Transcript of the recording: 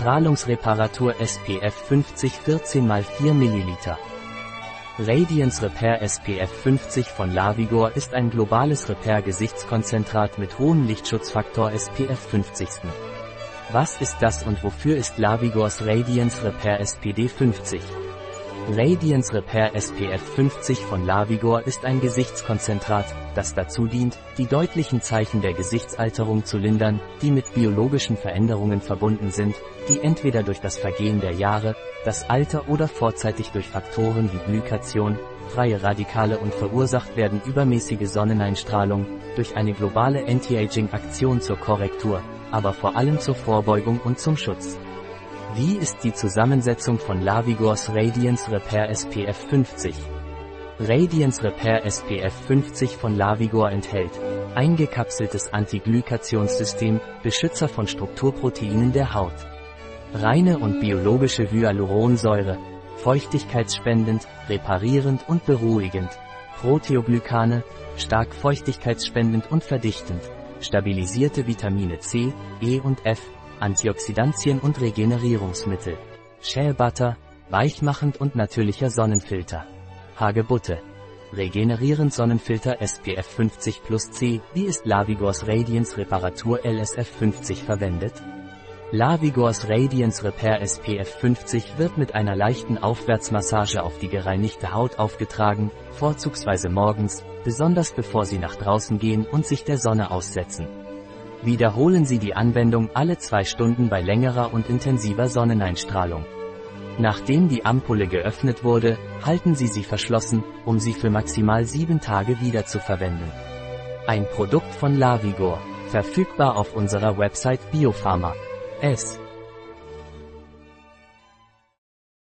Strahlungsreparatur SPF 50 14 x 4 ml. Radiance Repair SPF 50 von Lavigor ist ein globales Repair-Gesichtskonzentrat mit hohem Lichtschutzfaktor SPF 50. Was ist das und wofür ist Lavigors Radiance Repair SPD 50? Radiance Repair SPF 50 von Lavigor ist ein Gesichtskonzentrat, das dazu dient, die deutlichen Zeichen der Gesichtsalterung zu lindern, die mit biologischen Veränderungen verbunden sind, die entweder durch das Vergehen der Jahre, das Alter oder vorzeitig durch Faktoren wie Glykation, freie Radikale und verursacht werden übermäßige Sonneneinstrahlung, durch eine globale Anti-Aging-Aktion zur Korrektur, aber vor allem zur Vorbeugung und zum Schutz. Wie ist die Zusammensetzung von Lavigors Radiance Repair SPF 50? Radiance Repair SPF 50 von Lavigor enthält eingekapseltes Antiglykationssystem, Beschützer von Strukturproteinen der Haut. Reine und biologische Hyaluronsäure, feuchtigkeitsspendend, reparierend und beruhigend. Proteoglykane, stark feuchtigkeitsspendend und verdichtend. Stabilisierte Vitamine C, E und F, Antioxidantien und Regenerierungsmittel. Shea Butter, weichmachend und natürlicher Sonnenfilter. Hagebutte. Regenerierend Sonnenfilter SPF 50 plus C, wie ist Lavigors Radiance Reparatur LSF 50 verwendet? Lavigors Radiance Repair SPF 50 wird mit einer leichten Aufwärtsmassage auf die gereinigte Haut aufgetragen, vorzugsweise morgens, besonders bevor Sie nach draußen gehen und sich der Sonne aussetzen. Wiederholen Sie die Anwendung alle zwei Stunden bei längerer und intensiver Sonneneinstrahlung. Nachdem die Ampulle geöffnet wurde, halten Sie sie verschlossen, um sie für maximal sieben Tage wieder zu verwenden. Ein Produkt von Lavigor, verfügbar auf unserer Website Biopharma. S.